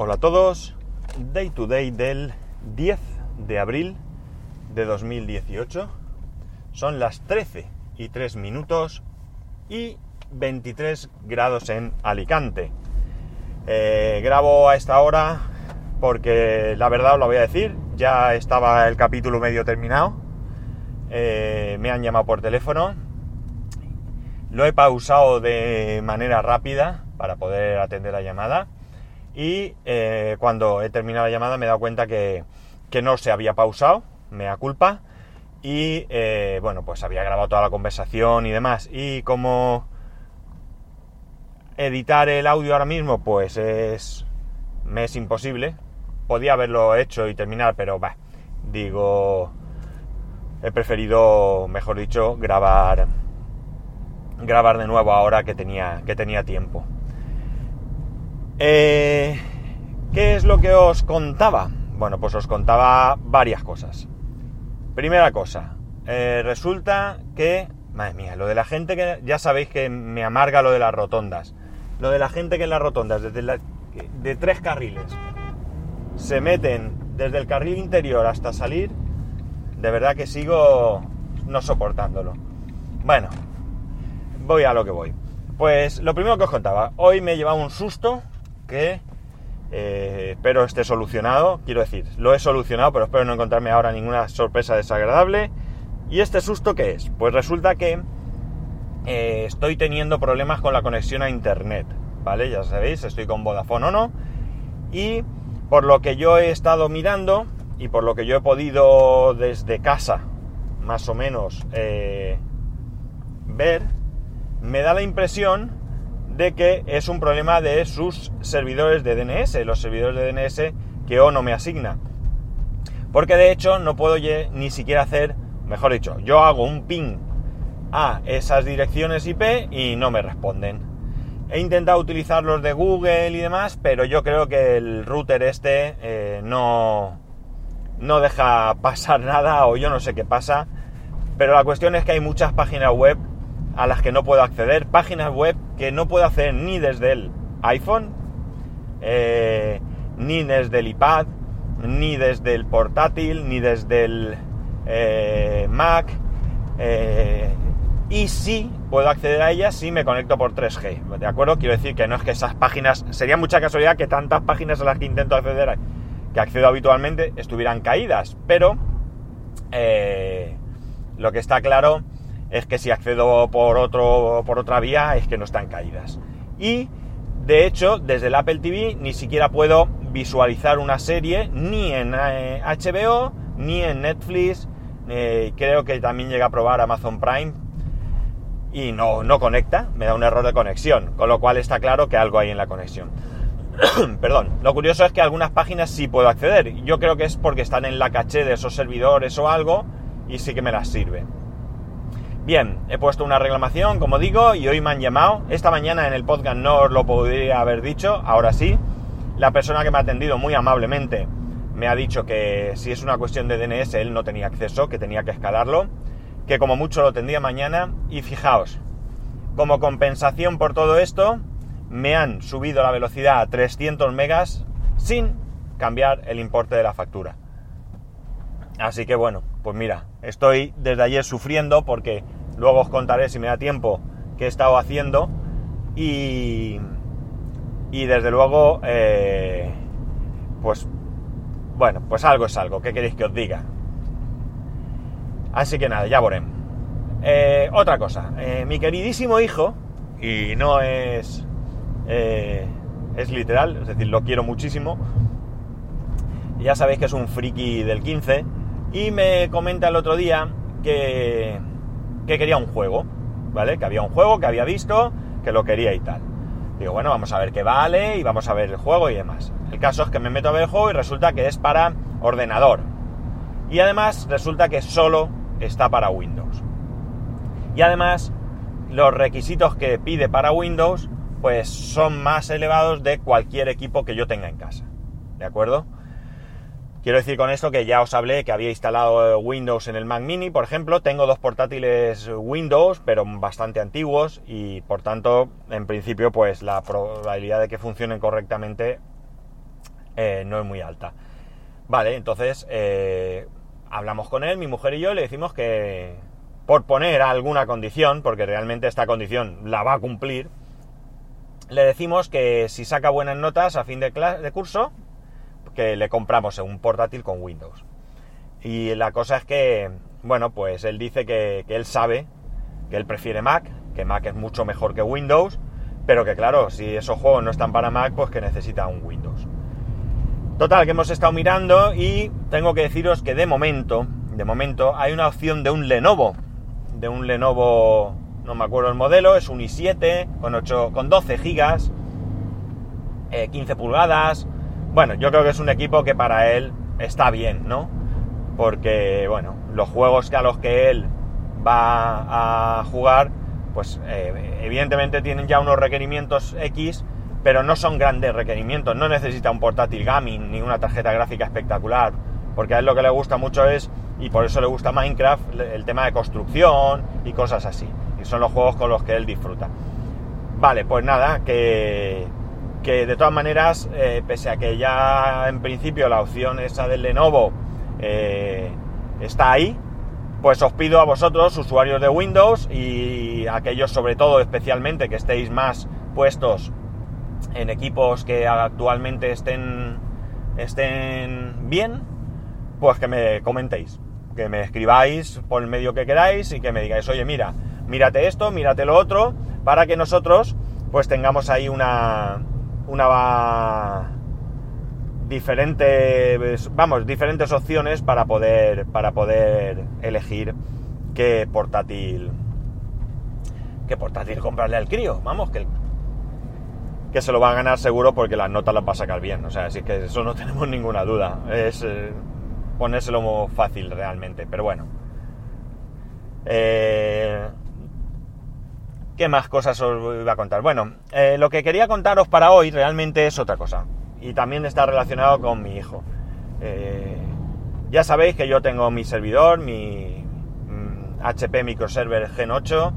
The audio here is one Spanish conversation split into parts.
Hola a todos, Day to Day del 10 de abril de 2018. Son las 13 y 3 minutos y 23 grados en Alicante. Eh, grabo a esta hora porque la verdad os lo voy a decir, ya estaba el capítulo medio terminado. Eh, me han llamado por teléfono. Lo he pausado de manera rápida para poder atender la llamada y eh, cuando he terminado la llamada me he dado cuenta que, no se había pausado, me da culpa, y eh, bueno, pues había grabado toda la conversación y demás. Y como editar el audio ahora mismo, pues es, me es imposible. Podía haberlo hecho y terminar, pero bah, digo, he preferido, mejor dicho, grabar grabar de nuevo ahora que tenía, que tenía tiempo. Eh, ¿Qué es lo que os contaba? Bueno, pues os contaba varias cosas. Primera cosa, eh, resulta que, madre mía, lo de la gente que, ya sabéis que me amarga lo de las rotondas. Lo de la gente que en las rotondas, desde de tres carriles, se meten desde el carril interior hasta salir, de verdad que sigo no soportándolo. Bueno, voy a lo que voy. Pues lo primero que os contaba, hoy me he llevado un susto que eh, espero esté solucionado. Quiero decir, lo he solucionado, pero espero no encontrarme ahora ninguna sorpresa desagradable. ¿Y este susto qué es? Pues resulta que eh, estoy teniendo problemas con la conexión a internet. ¿Vale? Ya sabéis, estoy con Vodafone o no. Y por lo que yo he estado mirando y por lo que yo he podido desde casa, más o menos, eh, ver, me da la impresión de que es un problema de sus servidores de DNS, los servidores de DNS que O no me asigna. Porque de hecho no puedo ni siquiera hacer, mejor dicho, yo hago un ping a esas direcciones IP y no me responden. He intentado utilizar los de Google y demás, pero yo creo que el router este eh, no, no deja pasar nada o yo no sé qué pasa. Pero la cuestión es que hay muchas páginas web a las que no puedo acceder, páginas web que no puedo hacer ni desde el iPhone, eh, ni desde el iPad, ni desde el portátil, ni desde el eh, Mac. Eh, y sí puedo acceder a ellas si me conecto por 3G. ¿De acuerdo? Quiero decir que no es que esas páginas. Sería mucha casualidad que tantas páginas a las que intento acceder, que accedo habitualmente, estuvieran caídas. Pero lo que está claro es que si accedo por, otro, por otra vía es que no están caídas. Y de hecho, desde el Apple TV ni siquiera puedo visualizar una serie ni en HBO, eh, ni en Netflix. Eh, creo que también llega a probar Amazon Prime y no, no conecta, me da un error de conexión, con lo cual está claro que algo hay en la conexión. Perdón, lo curioso es que algunas páginas sí puedo acceder. Yo creo que es porque están en la caché de esos servidores o algo y sí que me las sirve. Bien, he puesto una reclamación, como digo, y hoy me han llamado. Esta mañana en el podcast no os lo podría haber dicho, ahora sí. La persona que me ha atendido muy amablemente me ha dicho que si es una cuestión de DNS él no tenía acceso, que tenía que escalarlo, que como mucho lo tendría mañana. Y fijaos, como compensación por todo esto, me han subido la velocidad a 300 megas sin cambiar el importe de la factura. Así que bueno, pues mira, estoy desde ayer sufriendo porque Luego os contaré si me da tiempo qué he estado haciendo y, y desde luego, eh, pues bueno, pues algo es algo. ¿Qué queréis que os diga? Así que nada, ya veremos. Eh, otra cosa, eh, mi queridísimo hijo, y no es, es literal, es decir, lo quiero muchísimo, ya sabéis que es un friki del 15, y me comenta el otro día que, que quería un juego, ¿vale? Que había un juego que había visto, que lo quería y tal. Digo, bueno, vamos a ver qué vale y vamos a ver el juego y demás. El caso es que me meto a ver el juego y resulta que es para ordenador. Y además resulta que solo está para Windows. Y además los requisitos que pide para Windows pues son más elevados de cualquier equipo que yo tenga en casa. ¿De acuerdo? Quiero decir con esto que ya os hablé que había instalado eh, Windows en el Mac Mini, por ejemplo. Tengo dos portátiles Windows, pero bastante antiguos y por tanto, en principio, pues la probabilidad de que funcionen correctamente eh, no es muy alta. Vale, entonces eh, hablamos con él, mi mujer y yo, y le decimos que por poner alguna condición, porque realmente esta condición la va a cumplir, le decimos que si saca buenas notas a fin de, de curso, que le compramos un portátil con Windows. Y la cosa es que, bueno, pues él dice que, él sabe que él prefiere Mac, que Mac es mucho mejor que Windows, pero que claro, si esos juegos no están para Mac, pues que necesita un Windows. Total, que hemos estado mirando y tengo que deciros que de momento, de momento, hay una opción de un Lenovo, de un Lenovo, no me acuerdo el modelo, es un i7 con, 8, con 12 gigas, 15 pulgadas. Bueno, yo creo que es un equipo que para él está bien, ¿no? Porque, bueno, los juegos a los que él va a jugar, pues eh, evidentemente tienen ya unos requerimientos X, pero no son grandes requerimientos. No necesita un portátil gaming ni una tarjeta gráfica espectacular, porque a él lo que le gusta mucho es, y por eso le gusta Minecraft, el tema de construcción y cosas así. Y son los juegos con los que él disfruta. Vale, pues nada, que, que de todas maneras, eh, pese a que ya en principio la opción esa del Lenovo eh, está ahí, pues os pido a vosotros, usuarios de Windows y aquellos sobre todo especialmente que estéis más puestos en equipos que actualmente estén, estén bien, pues que me comentéis, que me escribáis por el medio que queráis y que me digáis, oye, mira, mírate esto, mírate lo otro, para que nosotros pues tengamos ahí una, una diferentes, vamos, diferentes opciones para poder, para poder elegir qué portátil, qué portátil comprarle al crío. Vamos, que, que se lo va a ganar seguro porque las notas las va a sacar bien. O sea, así que eso no tenemos ninguna duda. Es eh, ponérselo fácil realmente. Pero bueno. Eh, ¿Qué más cosas os voy a contar? Bueno, eh, lo que quería contaros para hoy realmente es otra cosa y también está relacionado con mi hijo. Eh, ya sabéis que yo tengo mi servidor, mi HP mm, Microserver Gen 8,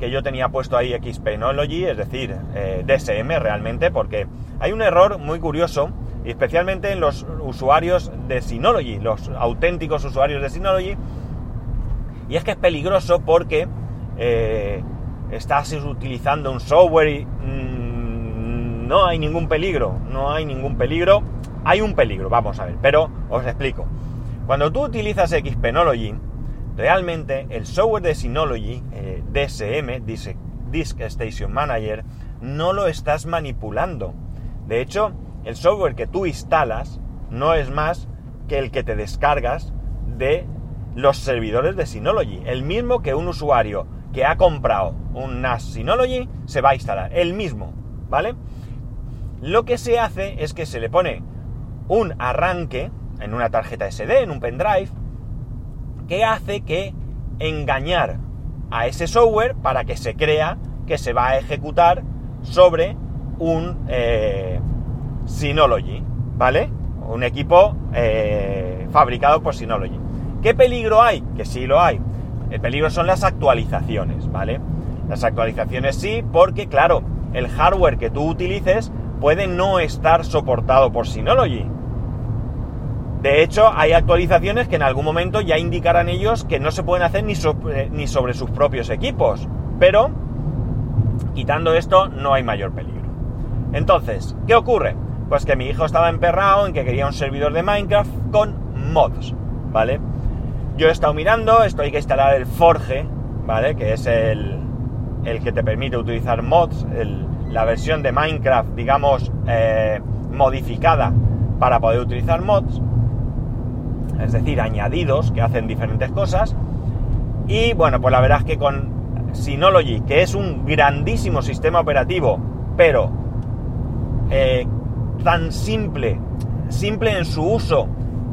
que yo tenía puesto ahí Xpenology, es decir, eh, DSM realmente, porque hay un error muy curioso, especialmente en los usuarios de Synology, los auténticos usuarios de Synology, y es que es peligroso porque estás utilizando un software y mm, no hay ningún peligro, no hay ningún peligro. Hay un peligro, vamos a ver, pero os explico. Cuando tú utilizas Xpenology, realmente el software de Synology, eh, DSM, Disk Station Manager, no lo estás manipulando. De hecho, el software que tú instalas no es más que el que te descargas de los servidores de Synology. El mismo que un usuario que ha comprado un NAS Synology se va a instalar. El mismo, ¿vale? lo que se hace es que se le pone un arranque en una tarjeta SD, en un pendrive, que hace que engañar a ese software para que se crea que se va a ejecutar sobre un eh, Synology, ¿vale? Un equipo eh, fabricado por Synology. ¿Qué peligro hay? Que sí lo hay. El peligro son las actualizaciones, ¿vale? Las actualizaciones sí, porque claro, el hardware que tú utilices puede no estar soportado por Synology. De hecho, hay actualizaciones que en algún momento ya indicarán ellos que no se pueden hacer ni, sobre, ni sobre sus propios equipos. Pero, quitando esto, no hay mayor peligro. Entonces, ¿qué ocurre? Pues que mi hijo estaba emperrado en que quería un servidor de Minecraft con mods, ¿vale? Yo he estado mirando, esto hay que instalar el Forge, ¿vale? Que es el, el que te permite utilizar mods, la versión de Minecraft, digamos, eh, modificada para poder utilizar mods, es decir, añadidos que hacen diferentes cosas. Y bueno, pues la verdad es que con Synology, que es un grandísimo sistema operativo, pero eh, tan simple, simple en su uso,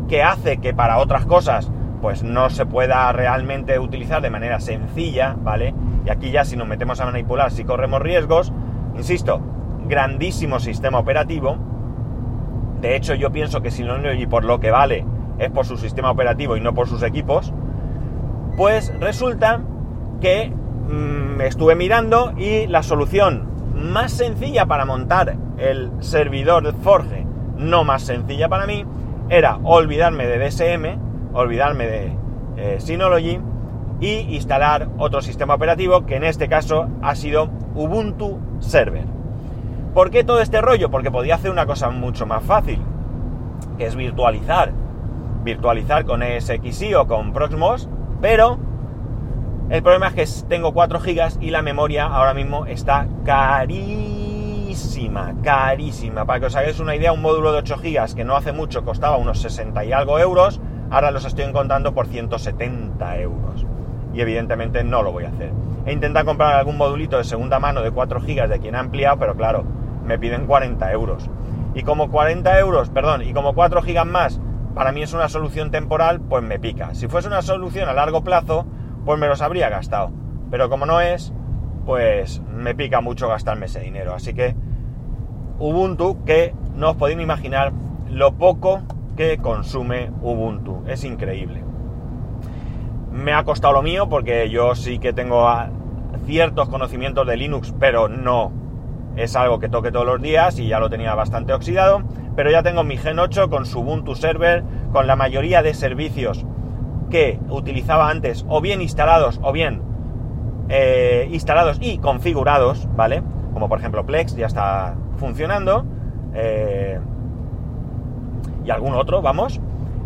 que hace que para otras cosas pues no se pueda realmente utilizar de manera sencilla, ¿vale? Y aquí ya si nos metemos a manipular, si corremos riesgos, Insisto, grandísimo sistema operativo. De hecho, yo pienso que Synology por lo que vale es por su sistema operativo y no por sus equipos. Pues resulta que mm, estuve mirando y la solución más sencilla para montar el servidor Forge no más sencilla para mí, era olvidarme de DSM, olvidarme de eh, Synology y instalar otro sistema operativo que en este caso ha sido Ubuntu Server. ¿Por qué todo este rollo? Porque podía hacer una cosa mucho más fácil, que es virtualizar. Virtualizar con ESXi o con Proxmos, pero el problema es que tengo 4 GB y la memoria ahora mismo está carísima, carísima. Para que os hagáis una idea, un módulo de 8 GB que no hace mucho costaba unos 60 y algo euros, ahora los estoy encontrando por 170 euros. Y evidentemente no lo voy a hacer. He intentado comprar algún modulito de segunda mano de 4 GB de quien ha ampliado, pero claro, me piden 40 euros. Y como 40 euros, perdón, y como 4 GB más, para mí es una solución temporal, pues me pica. Si fuese una solución a largo plazo, pues me los habría gastado. Pero como no es, pues me pica mucho gastarme ese dinero. Así que Ubuntu, que no os podéis imaginar lo poco que consume Ubuntu. Es increíble. Me ha costado lo mío porque yo sí que tengo ciertos conocimientos de Linux, pero no es algo que toque todos los días y ya lo tenía bastante oxidado. Pero ya tengo mi Gen 8 con su Ubuntu Server, con la mayoría de servicios que utilizaba antes o bien instalados o bien eh, instalados y configurados, ¿vale? Como por ejemplo Plex ya está funcionando eh, algún otro, vamos.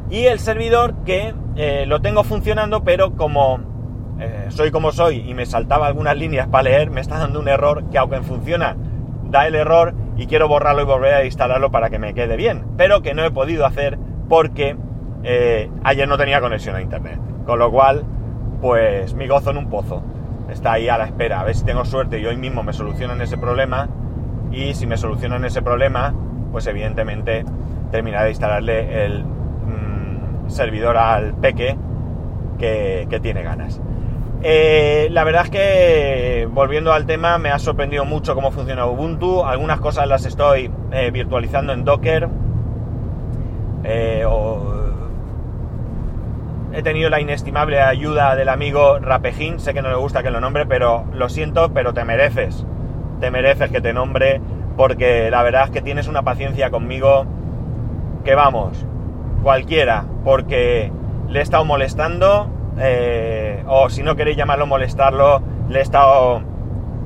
Y el servidor que eh, lo tengo funcionando, pero como soy como soy y me saltaba algunas líneas para leer, me está dando un error que aunque funciona, da el error y quiero borrarlo y volver a instalarlo para que me quede bien, pero que no he podido hacer porque eh, ayer no tenía conexión a internet. Con lo cual, pues mi gozo en un pozo. Está ahí a la espera. A ver si tengo suerte y hoy mismo me solucionan ese problema. Y si me solucionan ese problema, pues evidentemente terminaré de instalarle el mm, servidor al peque que, tiene ganas. Eh, la verdad es que, volviendo al tema, me ha sorprendido mucho cómo funciona Ubuntu. Algunas cosas las estoy eh, virtualizando en Docker. o he tenido la inestimable ayuda del amigo Rapejín, sé que no le gusta que lo nombre, pero lo siento, pero te mereces, te mereces que te nombre, porque la verdad es que tienes una paciencia conmigo que vamos, cualquiera, porque le he estado molestando, eh, o si no queréis llamarlo molestarlo, le he estado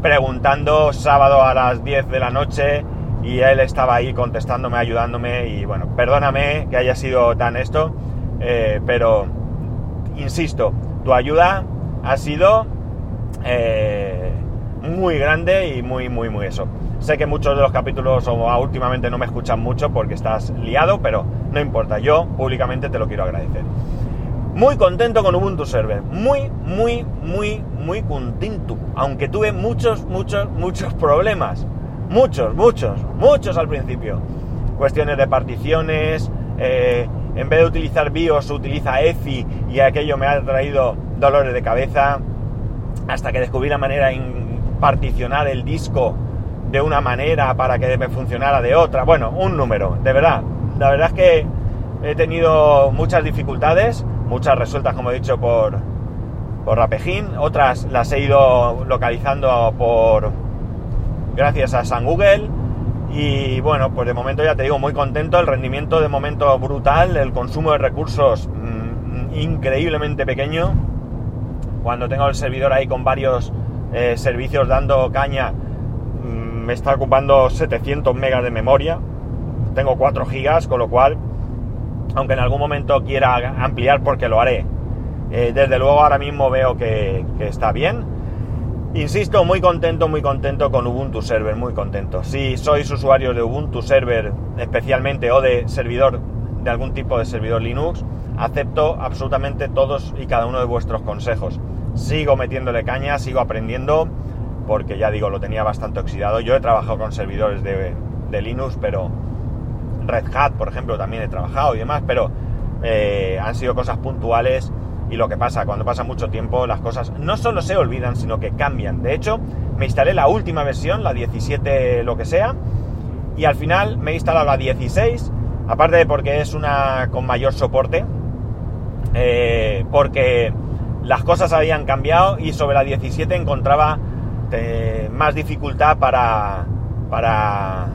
preguntando sábado a las 10 de la noche y él estaba ahí contestándome, ayudándome y bueno, perdóname que haya sido tan esto, eh, pero insisto, tu ayuda ha sido eh, muy grande y muy, muy, muy eso. Sé que muchos de los capítulos o últimamente no me escuchan mucho porque estás liado, pero no importa, yo públicamente te lo quiero agradecer. Muy contento con Ubuntu Server, muy, muy, muy, muy contento, aunque tuve muchos, muchos, muchos problemas, muchos, muchos, muchos al principio. Cuestiones de particiones, eh, en vez de utilizar BIOS utiliza EFI y aquello me ha traído dolores de cabeza hasta que descubrí la manera de particionar el disco de una manera para que me funcionara de otra. Bueno, un número, de verdad. La verdad es que he tenido muchas dificultades, muchas resueltas, como he dicho, por, por Rapejín, otras las he ido localizando por gracias a San Google y bueno, pues de momento ya te digo, muy contento, el rendimiento de momento brutal, el consumo de recursos mm, increíblemente pequeño. Cuando tengo el servidor ahí con varios eh, servicios dando caña, me está ocupando 700 megas de memoria. Tengo 4 gigas, con lo cual, aunque en algún momento quiera ampliar porque lo haré, eh, desde luego ahora mismo veo que está bien Insisto, muy contento, muy contento con Ubuntu Server, muy contento. Si sois usuarios de Ubuntu Server especialmente o de servidor, de algún tipo de servidor Linux, acepto absolutamente todos y cada uno de vuestros consejos. Sigo metiéndole caña, sigo aprendiendo, porque ya digo, lo tenía bastante oxidado. Yo he trabajado con servidores de, Linux, pero Red Hat, por ejemplo, también he trabajado y demás, pero eh, han sido cosas puntuales y lo que pasa, cuando pasa mucho tiempo, las cosas no solo se olvidan, sino que cambian. De hecho, me instalé la última versión, la 17 lo que sea, y al final me he instalado la 16, aparte de porque es una con mayor soporte, eh, porque las cosas habían cambiado y sobre la 17 encontraba más dificultad para, para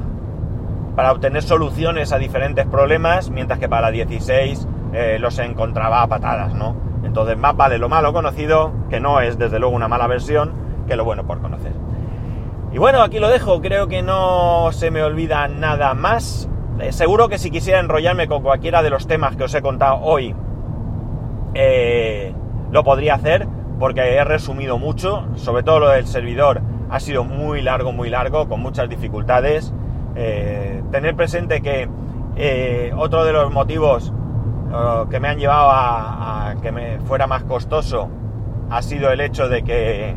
para obtener soluciones a diferentes problemas, mientras que para 16 eh, los encontraba a patadas, ¿no? Entonces más vale lo malo conocido, que no es desde luego una mala versión, que lo bueno por conocer. Y bueno, aquí lo dejo, creo que no se me olvida nada más. Eh, seguro que si quisiera enrollarme con cualquiera de los temas que os he contado hoy, eh, lo podría hacer, porque he resumido mucho, sobre todo lo del servidor ha sido muy largo, muy largo, con muchas dificultades. Eh, tener presente que otro de los motivos que me han llevado a, que fuera más costoso ha sido el hecho de que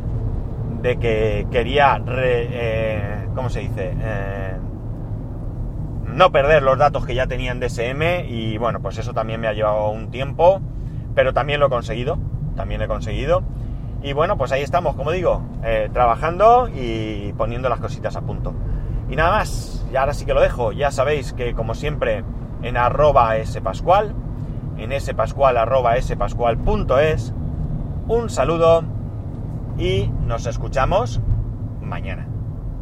de que quería, eh, ¿cómo se dice? Eh, no perder los datos que ya tenía en DSM y bueno, pues eso también me ha llevado un tiempo, pero también lo he conseguido, también he conseguido. Y bueno, pues ahí estamos, como digo, eh, trabajando y poniendo las cositas a punto. Y nada más, y ahora sí que lo dejo, ya sabéis que como siempre en arroba spascual, en spascual arroba spascual.es, un saludo y nos escuchamos mañana.